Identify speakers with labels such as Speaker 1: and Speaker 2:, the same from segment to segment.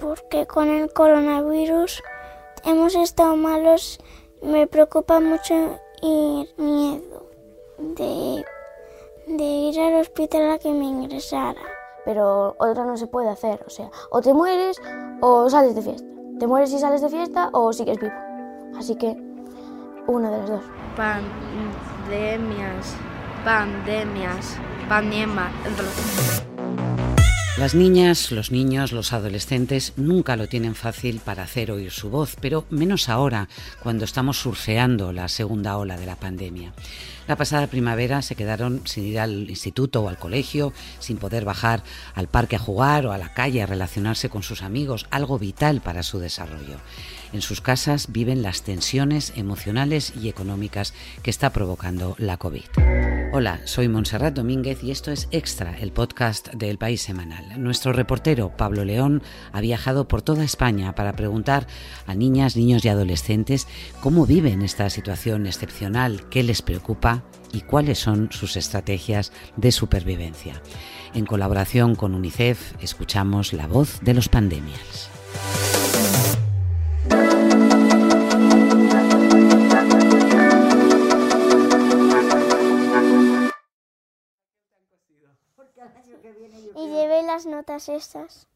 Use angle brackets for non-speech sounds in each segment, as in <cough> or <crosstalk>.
Speaker 1: porque con el coronavirus hemos estado malos. Me preocupa mucho ir miedo de, de ir al hospital a que me ingresara.
Speaker 2: Pero otra no se puede hacer, o sea, o te mueres o sales de fiesta. Te mueres y sales de fiesta o sigues vivo. Así que una de las dos.
Speaker 3: Pandemias, pandemias, pandemias.
Speaker 4: Las niñas, los niños, los adolescentes nunca lo tienen fácil para hacer oír su voz, pero menos ahora, cuando estamos surfeando la segunda ola de la pandemia. La pasada primavera se quedaron sin ir al instituto o al colegio, sin poder bajar al parque a jugar o a la calle a relacionarse con sus amigos, algo vital para su desarrollo. En sus casas viven las tensiones emocionales y económicas que está provocando la COVID. Hola, soy Montserrat Domínguez y esto es Extra, el podcast del País Semanal. Nuestro reportero Pablo León ha viajado por toda España para preguntar a niñas, niños y adolescentes cómo viven esta situación excepcional, qué les preocupa y cuáles son sus estrategias de supervivencia. En colaboración con UNICEF escuchamos la voz de los pandemias.
Speaker 1: Notas estas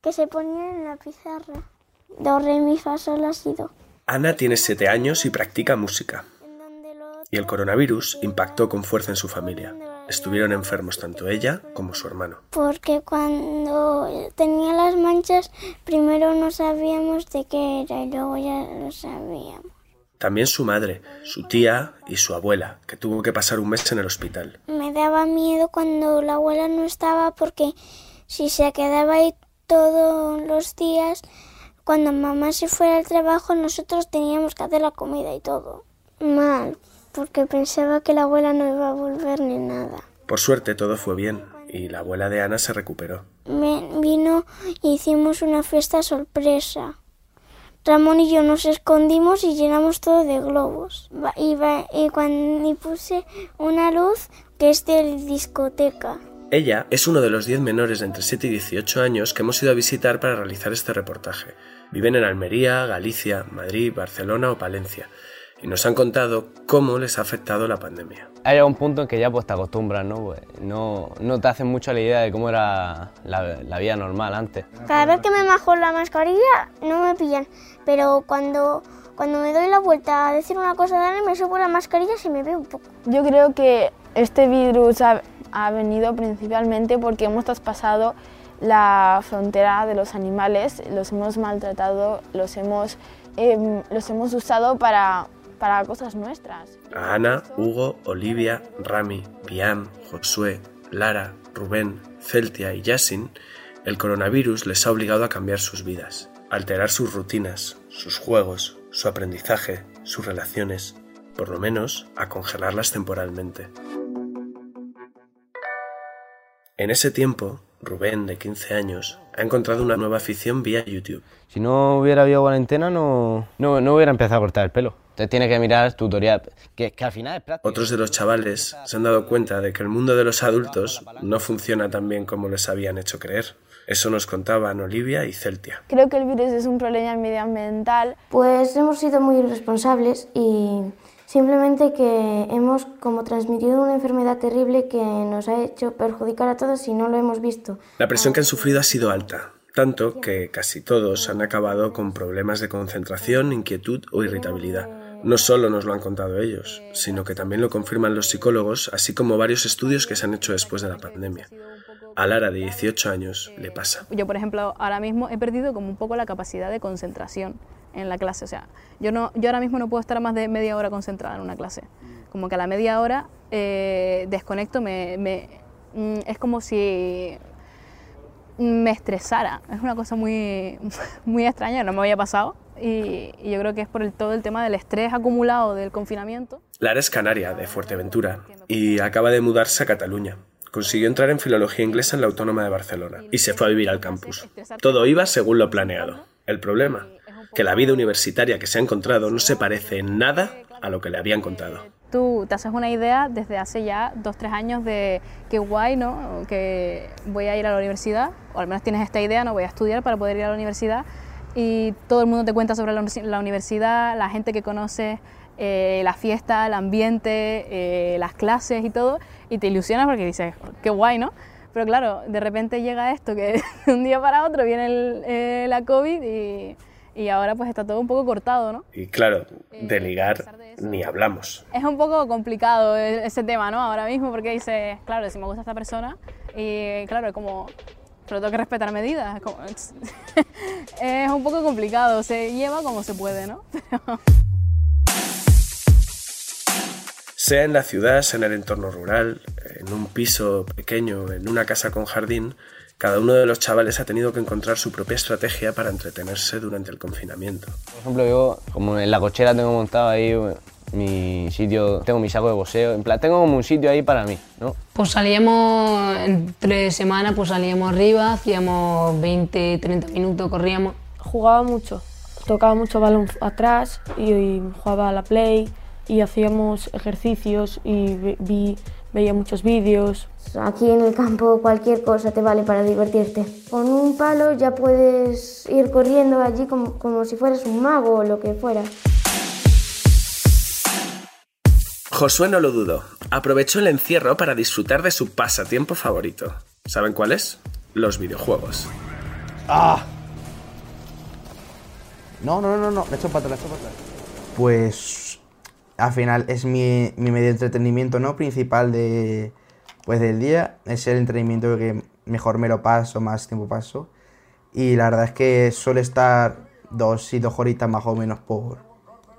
Speaker 1: que se ponían en la pizarra. Do, re, mi, fa, sol, la, si, do.
Speaker 5: Ana tiene siete años y practica música. Y el coronavirus impactó con fuerza en su familia. Estuvieron enfermos tanto ella como su hermano.
Speaker 1: Porque cuando tenía las manchas, primero no sabíamos de qué era y luego ya lo sabíamos.
Speaker 5: También su madre, su tía y su abuela, que tuvo que pasar un mes en el hospital.
Speaker 1: Me daba miedo cuando la abuela no estaba porque si se quedaba ahí todos los días, cuando mamá se fuera al trabajo, nosotros teníamos que hacer la comida y todo. Mal, porque pensaba que la abuela no iba a volver ni nada.
Speaker 5: Por suerte todo fue bien y la abuela de Ana se recuperó.
Speaker 1: Me vino y hicimos una fiesta sorpresa. Ramón y yo nos escondimos y llenamos todo de globos. Y, y cuando y puse una luz que es de discoteca.
Speaker 5: Ella es uno de los 10 menores de entre 7 y 18 años que hemos ido a visitar para realizar este reportaje. Viven en Almería, Galicia, Madrid, Barcelona o Palencia y nos han contado cómo les ha afectado la pandemia.
Speaker 6: Ha llegado un punto en que ya pues te acostumbras, ¿no? Pues, no, no te hacen mucho la idea de cómo era la, la vida normal antes.
Speaker 1: Cada vez que me bajo la mascarilla no me pillan, pero cuando, cuando me doy la vuelta a decir una cosa de Ana, me subo la mascarilla y me ve un poco.
Speaker 7: Yo creo que este virus ha, ha venido principalmente porque hemos traspasado la frontera de los animales, los hemos maltratado, los hemos, em, los hemos usado para, para cosas nuestras.
Speaker 5: A Ana, Hugo, Olivia, Rami, Biam, Josué, Lara, Rubén, Celtia y Yasin, el coronavirus les ha obligado a cambiar sus vidas, a alterar sus rutinas, sus juegos, su aprendizaje, sus relaciones, por lo menos a congelarlas temporalmente. En ese tiempo, Rubén, de 15 años, ha encontrado una nueva afición vía YouTube.
Speaker 6: Si no hubiera habido cuarentena, no, no, no hubiera empezado a cortar el pelo. Entonces tienes que mirar tutorial, que, que al final es práctico.
Speaker 5: Otros de los chavales se han dado cuenta de que el mundo de los adultos no funciona tan bien como les habían hecho creer. Eso nos contaban Olivia y Celtia.
Speaker 7: Creo que el virus es un problema medioambiental
Speaker 2: Pues hemos sido muy irresponsables y simplemente que hemos como transmitido una enfermedad terrible que nos ha hecho perjudicar a todos y no lo hemos visto.
Speaker 5: La presión que han sufrido ha sido alta, tanto que casi todos han acabado con problemas de concentración, inquietud o irritabilidad. No solo nos lo han contado ellos, sino que también lo confirman los psicólogos, así como varios estudios que se han hecho después de la pandemia. A Lara, de 18 años, le pasa.
Speaker 8: Yo, por ejemplo, ahora mismo he perdido como un poco la capacidad de concentración en la clase. O sea, yo, no, yo ahora mismo no puedo estar más de media hora concentrada en una clase. Como que a la media hora eh, desconecto, me, me- mm, es como si me estresara. Es una cosa muy, <laughs> muy extraña, no me había pasado. Y, y yo creo que es por el, todo el tema del estrés acumulado del confinamiento.
Speaker 5: Lara es canaria, de Fuerteventura, y acaba de mudarse a Cataluña. Consiguió entrar en filología inglesa en la Autónoma de Barcelona y se fue a vivir al campus. Todo iba según lo planeado. El problema, que la vida universitaria que se ha encontrado no se parece en nada a lo que le habían contado.
Speaker 8: tú te haces una idea desde hace ya dos, tres años de qué guay, ¿no? Que voy a ir a la universidad, o al menos tienes esta idea, no voy a estudiar para poder ir a la universidad, y todo el mundo te cuenta sobre la, universidad, la gente que conoces, eh, la fiesta, el ambiente, eh, las clases y todo, y te ilusionas porque dices, qué guay, ¿no? Pero claro, de repente llega esto, que <laughs> de un día para otro viene eh, la COVID y y ahora pues está todo un poco cortado, ¿no?
Speaker 5: Y claro, de eh, ligar ni hablamos.
Speaker 8: Es un poco complicado e-, ese tema, ¿no? Ahora mismo porque dices, claro, si me gusta esta persona y claro, es como, pero tengo que respetar medidas. Es, <laughs> un poco complicado, se lleva como se puede, ¿no? <laughs>
Speaker 5: Sea en la ciudad, sea en el entorno rural, en un piso pequeño, en una casa con jardín, cada uno de los chavales ha tenido que encontrar su propia estrategia para entretenerse durante el confinamiento.
Speaker 6: Por ejemplo, yo como en la cochera tengo montado ahí mi sitio, tengo mi saco de boxeo, en plan, tengo como un sitio ahí para mí, ¿no?
Speaker 9: Pues salíamos entre semanas, pues salíamos arriba, hacíamos 20, 30 minutos, corríamos.
Speaker 2: Jugaba mucho, tocaba mucho balón atrás y, jugaba a la play y hacíamos ejercicios y vi veía muchos vídeos. Aquí en el campo cualquier cosa te vale para divertirte. Con un palo ya puedes ir corriendo allí como, como si fueras un mago o lo que fuera.
Speaker 5: Josué no lo dudó. Aprovechó el encierro para disfrutar de su pasatiempo favorito. ¿Saben cuál es? Los videojuegos.
Speaker 10: ¡Ah! No, no, no, no, me he hecho para atrás, Pues al final es mi, mi, medio de entretenimiento ¿no? principal de, pues, del día. Es el entretenimiento que mejor me lo paso, más tiempo paso. Y la verdad es que suele estar dos y dos horitas más o menos por,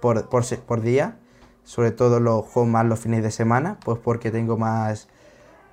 Speaker 10: por, por, día. Sobre todo lo juego más los fines de semana, pues porque tengo más,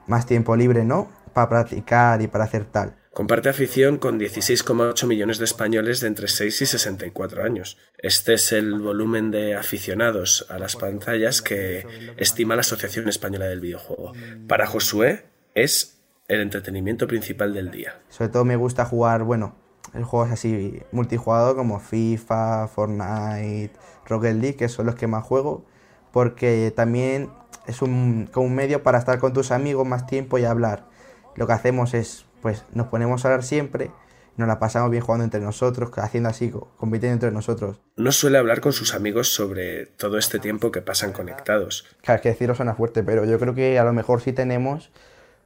Speaker 10: más tiempo libre, ¿no? Para practicar y para hacer tal.
Speaker 5: Comparte afición con 16,8 millones de españoles de entre 6 y 64 años. Este es el volumen de aficionados a las pantallas que estima la Asociación Española del Videojuego. Para Josué es el entretenimiento principal del día.
Speaker 10: Sobre todo me gusta jugar, bueno, juegos así multijugador como FIFA, Fortnite, Rocket League, que son los que más juego, porque también es un, como un medio para estar con tus amigos más tiempo y hablar. Lo que hacemos es pues nos ponemos a hablar siempre, nos la pasamos bien jugando entre nosotros, haciendo así, compitiendo entre nosotros.
Speaker 5: No suele hablar con sus amigos sobre todo este tiempo que pasan conectados.
Speaker 10: Claro, es que decirlo suena fuerte, pero yo creo que a lo mejor sí tenemos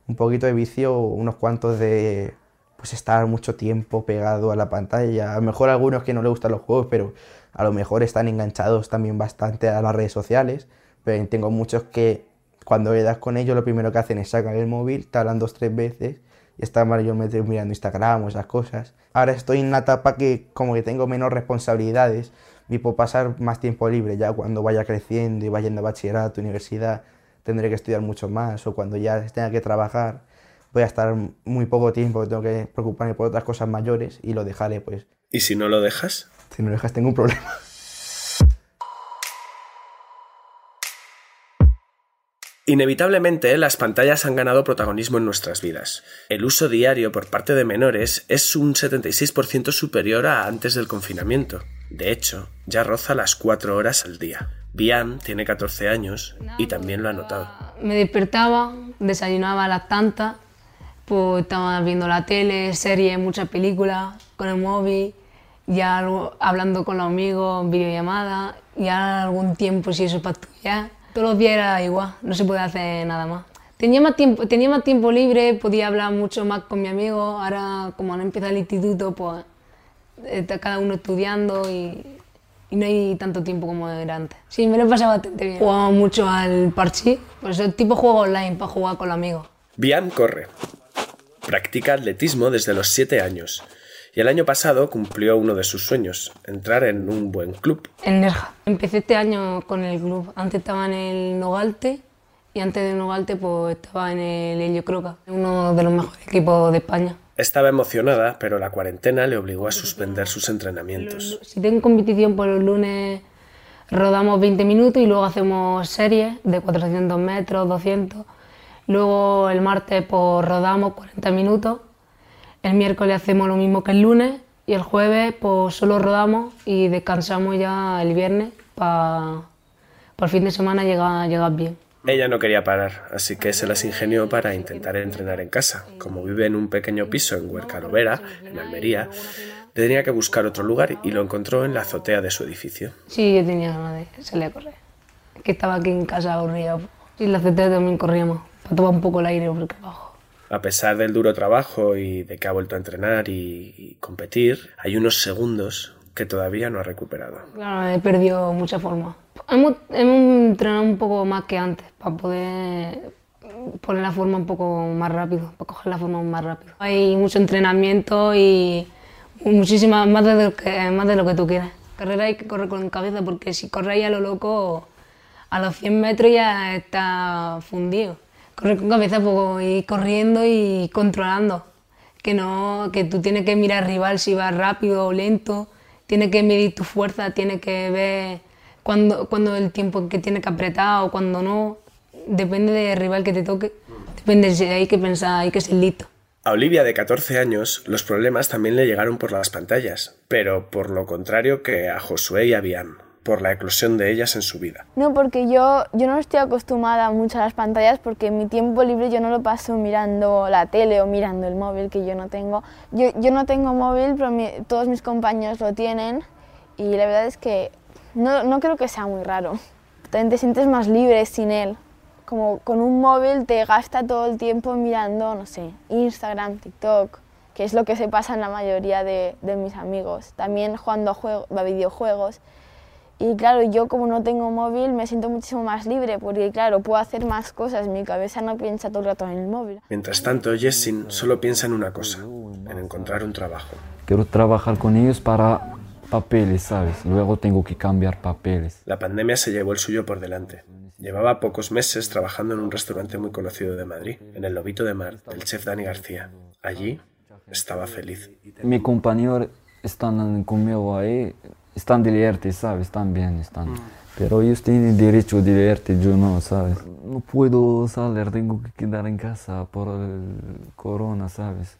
Speaker 10: un poquito de vicio, unos cuantos de pues estar mucho tiempo pegado a la pantalla. A lo mejor algunos que no les gustan los juegos, pero a lo mejor están enganchados también bastante a las redes sociales. Pero tengo muchos que cuando das con ellos lo primero que hacen es sacar el móvil, te hablan dos, tres veces y estaba mayormente mirando Instagram o esas cosas. Ahora estoy en una etapa que como que tengo menos responsabilidades y puedo pasar más tiempo libre ya cuando vaya creciendo y vaya a bachillerato, universidad, tendré que estudiar mucho más o cuando ya tenga que trabajar voy a estar muy poco tiempo, tengo que preocuparme por otras cosas mayores y lo dejaré pues.
Speaker 5: ¿Y si no lo dejas?
Speaker 10: Si no lo dejas tengo un problema.
Speaker 5: Inevitablemente, las pantallas han ganado protagonismo en nuestras vidas. El uso diario por parte de menores es un 76% superior a antes del confinamiento. De hecho, ya roza las 4 horas al día. Bian tiene 14 años y también lo ha notado.
Speaker 9: Me despertaba, desayunaba a las tantas, pues estaba viendo la tele, series, muchas películas, con el móvil, ya hablando con los amigos, videollamada, ya algún tiempo si eso para estudiar todos los días era igual, no se puede hacer nada más. Tenía más, tiempo, tenía más tiempo libre, podía hablar mucho más con mi amigo. Ahora, como no empieza el instituto, pues está cada uno estudiando y, no hay tanto tiempo como era antes. Sí, me lo he pasado bastante bien. Jugamos mucho al parchís, pues el tipo juego online para jugar con los amigos.
Speaker 5: Bian corre. Practica atletismo desde los 7 años y el año pasado cumplió uno de sus sueños, entrar en un buen club.
Speaker 9: En Nerja. Empecé este año con el club. Antes estaba en el Nogalte y antes de Nogalte pues estaba en el Helio Croca, uno de los mejores equipos de España.
Speaker 5: Estaba emocionada, pero la cuarentena le obligó a suspender sus entrenamientos.
Speaker 9: Si tengo competición por los lunes rodamos 20 minutos y luego hacemos series de 400 metros, 200. Luego el martes pues rodamos 40 minutos el miércoles hacemos lo mismo que el lunes y el jueves pues solo rodamos y descansamos ya el viernes para por fin de semana llegas, llegas bien.
Speaker 5: Ella no quería parar, así que se las ingenió para intentar entrenar en casa. Como vive en un pequeño piso en Huercalovera, en Almería, tenía que buscar otro lugar y lo encontró en la azotea de su edificio.
Speaker 9: Sí, yo tenía ganas de salir a correr. Que estaba aquí en casa aburrida. Y en la azotea también corríamos, para tomar un poco el aire porque abajo.
Speaker 5: A pesar del duro trabajo y de que ha vuelto a entrenar y, y competir, hay unos segundos que todavía no ha recuperado.
Speaker 9: Claro, he perdido mucha forma. Hemos, hemos entrenado un poco más que antes para poder poner la forma un poco más rápido, para coger la forma más rápido. Hay mucho entrenamiento y muchísimas más de lo que, más de lo que tú quieras. Carrera hay que correr con cabeza porque si corres a lo loco, a los 100 metros ya está fundido. Correr con cabeza, pues, ir corriendo y controlando. Que, no, que tú tienes que mirar al rival si va rápido o lento, tienes que medir tu fuerza, tienes que ver cuando, cuando el tiempo que tienes que apretar o cuando no. Depende del rival que te toque, depende si hay que pensar, hay que ser listo.
Speaker 5: A Olivia, de 14 años, los problemas también le llegaron por las pantallas, pero por lo contrario que a Josué y a Bian, por la eclosión de ellas en su vida.
Speaker 7: No, porque yo, yo no estoy acostumbrada mucho a las pantallas porque mi tiempo libre yo no lo paso mirando la tele o mirando el móvil que yo no tengo. Yo, yo no tengo móvil, pero mi- todos mis compañeros lo tienen y la verdad es que no, no creo que sea muy raro. También te sientes más libre sin él. Como con un móvil te gasta todo el tiempo mirando, no sé, Instagram, TikTok, que es lo que se pasa en la mayoría de, de mis amigos. También jugando a, juego- a videojuegos. Y claro, yo como no tengo móvil me siento muchísimo más libre porque claro, puedo hacer más cosas, mi cabeza no piensa todo el rato en el móvil.
Speaker 5: Mientras tanto, Jessin solo piensa en una cosa, en encontrar un trabajo.
Speaker 11: Quiero trabajar con ellos para papeles, ¿sabes? Luego tengo que cambiar papeles.
Speaker 5: La pandemia se llevó el suyo por delante. Llevaba pocos meses trabajando en un restaurante muy conocido de Madrid, en el Lobito de Mar, del chef Dani García. Allí estaba feliz.
Speaker 11: Mis compañeros están conmigo ahí, están divirtidos, ¿sabes? También están. Pero ellos tienen derecho a divertir, yo no, ¿sabes? No puedo salir, tengo que quedar en casa por el corona, ¿sabes?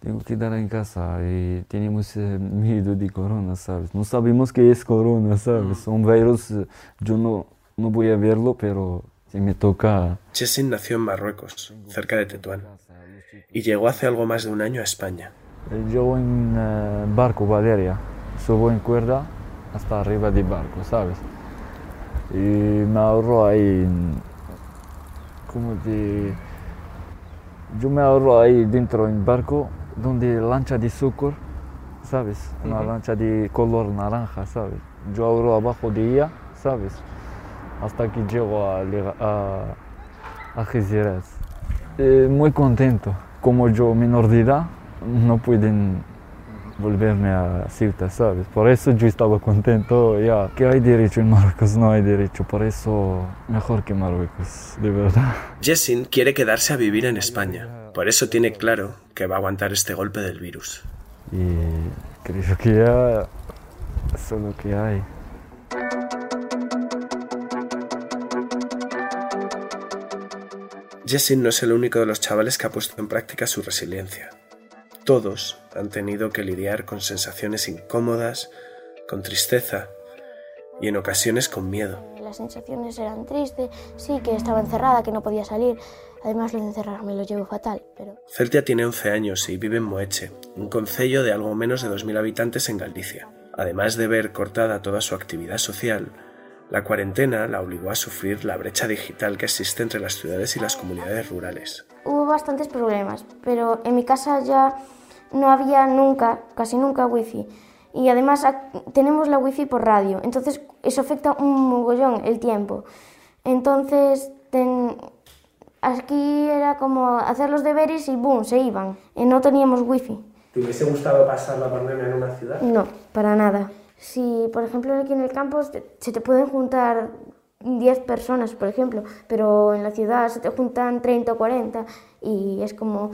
Speaker 11: Tengo que quedar en casa y tenemos eh, miedo de corona, ¿sabes? No sabemos qué es corona, ¿sabes? Un virus, eh, yo no, no voy a verlo, pero si me toca...
Speaker 5: Jessin nació en Marruecos, cerca de Tetuán, y llegó hace algo más de un año a España.
Speaker 11: Yo en eh, barco Valeria, subo en cuerda hasta arriba del barco, ¿sabes? Y me ahorro ahí, como de... Yo me ahorro ahí dentro del barco, donde lancha de azúcar, ¿sabes? Una lancha de color naranja, ¿sabes? Yo ahorro abajo de ella, ¿sabes? Hasta que llego a, a, a Algeciras. Eh, muy contento. Como yo menor de edad, no pueden volverme a Ceuta, ¿sabes? Por eso yo estaba contento ya. Que hay derecho en Marruecos, no hay derecho. Por eso mejor que Marruecos, de verdad.
Speaker 5: Jessin quiere quedarse a vivir en España. Por eso tiene claro que va a aguantar este golpe del virus.
Speaker 11: Y creo que ya eso es lo que hay.
Speaker 5: Jessin no es el único de los chavales que ha puesto en práctica su resiliencia. Todos han tenido que lidiar con sensaciones incómodas, con tristeza y en ocasiones con miedo.
Speaker 1: Las sensaciones eran tristes, sí, que estaba encerrada, que no podía salir. Además, lo de encerrarme lo llevo fatal, pero
Speaker 5: Celtia tiene 11 años y vive en Moeche, un concello de algo menos de 2.000 habitantes en Galicia. Además de ver cortada toda su actividad social, la cuarentena la obligó a sufrir la brecha digital que existe entre las ciudades y las comunidades rurales.
Speaker 1: hubo bastantes problemas. Pero en mi casa ya no había nunca, casi nunca wifi. Y además tenemos la wifi por radio, entonces eso afecta un mogollón el tiempo. Entonces ten- aquí era como hacer los deberes y boom, se iban. Y no teníamos wifi.
Speaker 5: ¿Te hubiese gustado pasar la pandemia en una ciudad?
Speaker 1: No, para nada. Si, por ejemplo, aquí en el campo se te pueden juntar 10 personas, por ejemplo, pero en la ciudad se te juntan 30 o 40 y es como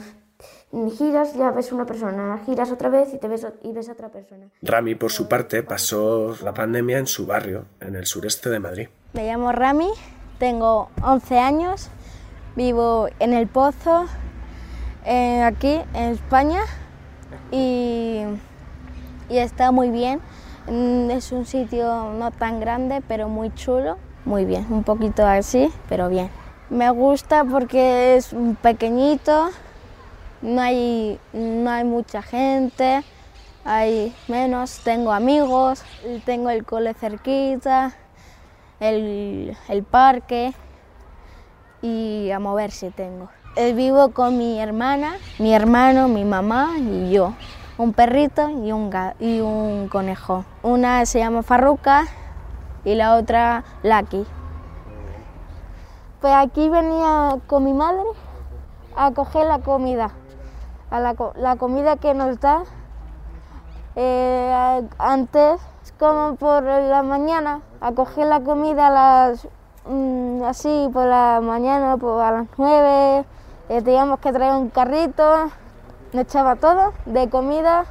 Speaker 1: giras, ya ves una persona, giras otra vez y te ves y ves a otra persona.
Speaker 5: Rami, por su parte, pasó la pandemia en su barrio, en el sureste de Madrid.
Speaker 12: Me llamo Rami, tengo 11 años, vivo en El Pozo, eh, aquí en España, y, y está muy bien. Mm, Es un sitio no tan grande, pero muy chulo. muy bien, un poquito así, pero bien. Me gusta porque es pequeñito, no hay, no hay mucha gente, hay menos, tengo amigos, tengo el cole cerquita, el, el parque y a moverse tengo. Eh, vivo con mi hermana, mi hermano, mi mamá y yo. Un perrito y un, y un conejo. Una se llama Farruca y la otra Lucky. Pues aquí venía con mi madre a coger la comida, a la, la comida que nos da. Eh, antes, como por la mañana, a coger la comida a las, mm, así por la mañana, pues a las nueve, eh, teníamos que traer un carrito, me echaba todo de comida,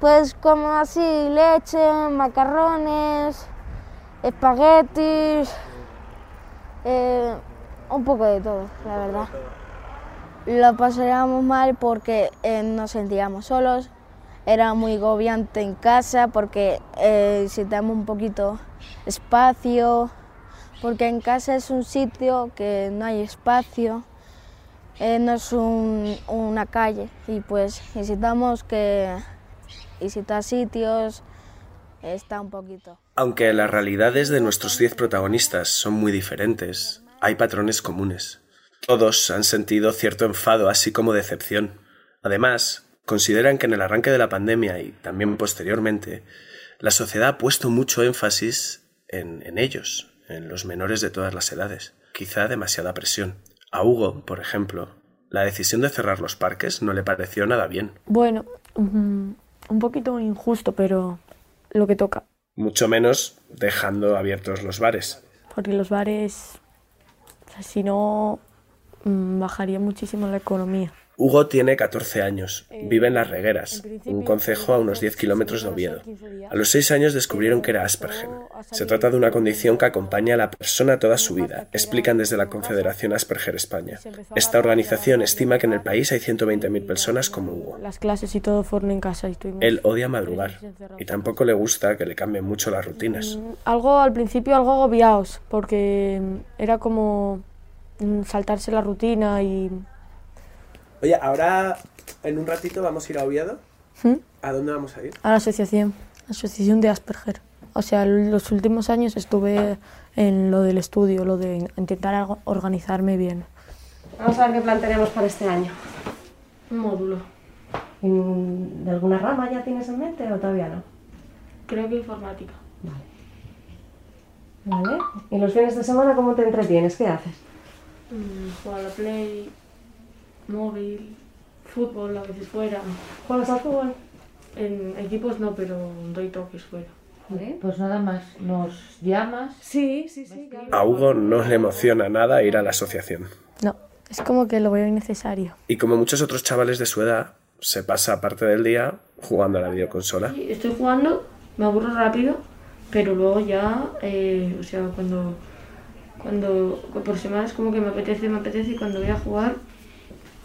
Speaker 12: pues como así leche, macarrones, espaguetis, eh, un poco de todo, la verdad. Lo pasábamos mal porque eh, nos sentíamos solos, era muy agobiante en casa porque necesitamos un poquito espacio, porque en casa es un sitio que no hay espacio eh, no es una calle y pues necesitamos que visitar sitios está un poquito.
Speaker 5: Aunque las realidades de nuestros diez protagonistas son muy diferentes, hay patrones comunes. Todos han sentido cierto enfado, así como decepción. Además, consideran que en el arranque de la pandemia y también posteriormente, la sociedad ha puesto mucho énfasis en, en ellos, en los menores de todas las edades. Quizá demasiada presión. A Hugo, por ejemplo, la decisión de cerrar los parques no le pareció nada bien.
Speaker 2: Bueno, un poquito injusto, pero lo que toca.
Speaker 5: Mucho menos dejando abiertos los bares.
Speaker 2: Porque los bares, si no, bajaría muchísimo la economía.
Speaker 5: Hugo tiene 14 años, vive en Las Regueras, un concejo a unos 10 kilómetros de Oviedo. A los 6 años descubrieron que era Asperger. Se trata de una condición que acompaña a la persona toda su vida, explican desde la Confederación Asperger España. Esta organización estima que en el país hay 120.000 personas como Hugo.
Speaker 2: Las clases y todo en casa.
Speaker 5: Él odia madrugar y tampoco le gusta que le cambien mucho las rutinas.
Speaker 2: Mm, algo al principio algo agobiados, porque era como mm, saltarse la rutina y
Speaker 5: Oye, ahora en un ratito vamos a ir a Oviedo.
Speaker 2: ¿Mm?
Speaker 5: ¿A dónde vamos a ir?
Speaker 2: A la asociación, asociación de Asperger. O sea, los últimos años estuve en lo del estudio, lo de intentar organizarme bien.
Speaker 13: Vamos a ver qué plan tenemos para este año.
Speaker 2: Un módulo.
Speaker 13: ¿De alguna rama ya tienes en mente o todavía no?
Speaker 2: Creo que informática.
Speaker 13: Vale. Vale. ¿Y los fines de semana cómo te entretienes? ¿Qué haces?
Speaker 2: Mm, jugar a la play, móvil, fútbol a veces fuera.
Speaker 13: ¿Juegas al fútbol?
Speaker 2: En equipos no, pero doy toques fuera.
Speaker 13: Vale, pues nada más, nos llamas.
Speaker 2: Sí, sí, sí.
Speaker 5: A Hugo no le emociona nada ir a la asociación.
Speaker 2: No, es como que lo veo innecesario.
Speaker 5: Y como muchos otros chavales de su edad, se pasa parte del día jugando a la videoconsola.
Speaker 2: Sí, estoy jugando, me aburro rápido, pero luego ya, eh, o sea, cuando, cuando por semanas como que me apetece, me apetece y cuando voy a jugar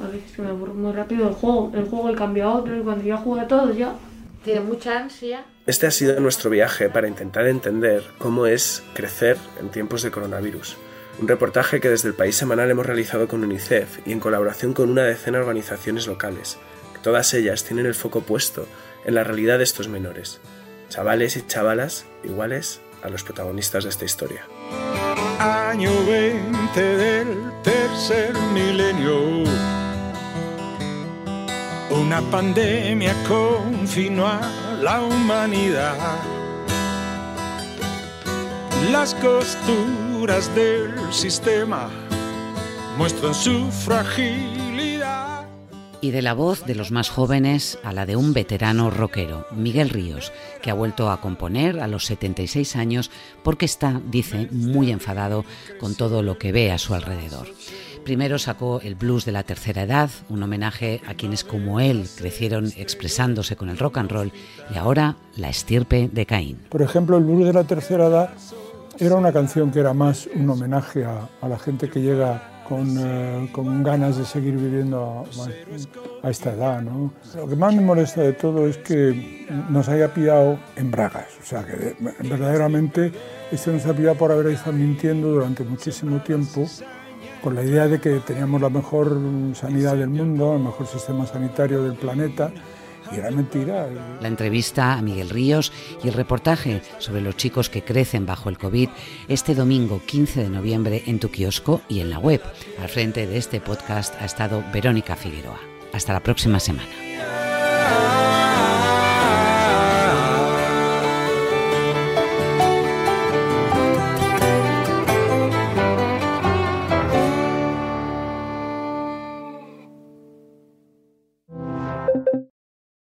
Speaker 2: a veces que me aburro muy rápido el juego, el juego el cambio a otro y cuando ya juega todo ya.
Speaker 13: Tiene mucha ansia.
Speaker 5: Este ha sido nuestro viaje para intentar entender cómo es crecer en tiempos de coronavirus. Un reportaje que desde el País Semanal hemos realizado con UNICEF y en colaboración con una decena de organizaciones locales. Todas ellas tienen el foco puesto en la realidad de estos menores. Chavales y chavalas iguales a los protagonistas de esta historia.
Speaker 14: Año 20 del tercer milenio una pandemia confinó a la humanidad. Las costuras del sistema muestran su fragilidad.
Speaker 4: Y de la voz de los más jóvenes a la de un veterano rockero, Miguel Ríos, que ha vuelto a componer a los 76 años porque está, dice, muy enfadado con todo lo que ve a su alrededor. Primero sacó el blues de la tercera edad, un homenaje a quienes como él crecieron expresándose con el rock and roll, y ahora la estirpe de Caín.
Speaker 15: Por ejemplo, el blues de la tercera edad era una canción que era más un homenaje a, la gente que llega con, eh, con ganas de seguir viviendo a, esta edad. ¿no? Lo que más me molesta de todo es que nos haya pillado en bragas, o sea, que verdaderamente este nos ha pillado por haber estado mintiendo durante muchísimo tiempo con la idea de que teníamos la mejor sanidad del mundo, el mejor sistema sanitario del planeta era mentira.
Speaker 4: La entrevista a Miguel Ríos y el reportaje sobre los chicos que crecen bajo el COVID este domingo 15 de noviembre en tu kiosco y en la web. Al frente de este podcast ha estado Verónica Figueroa. Hasta la próxima semana.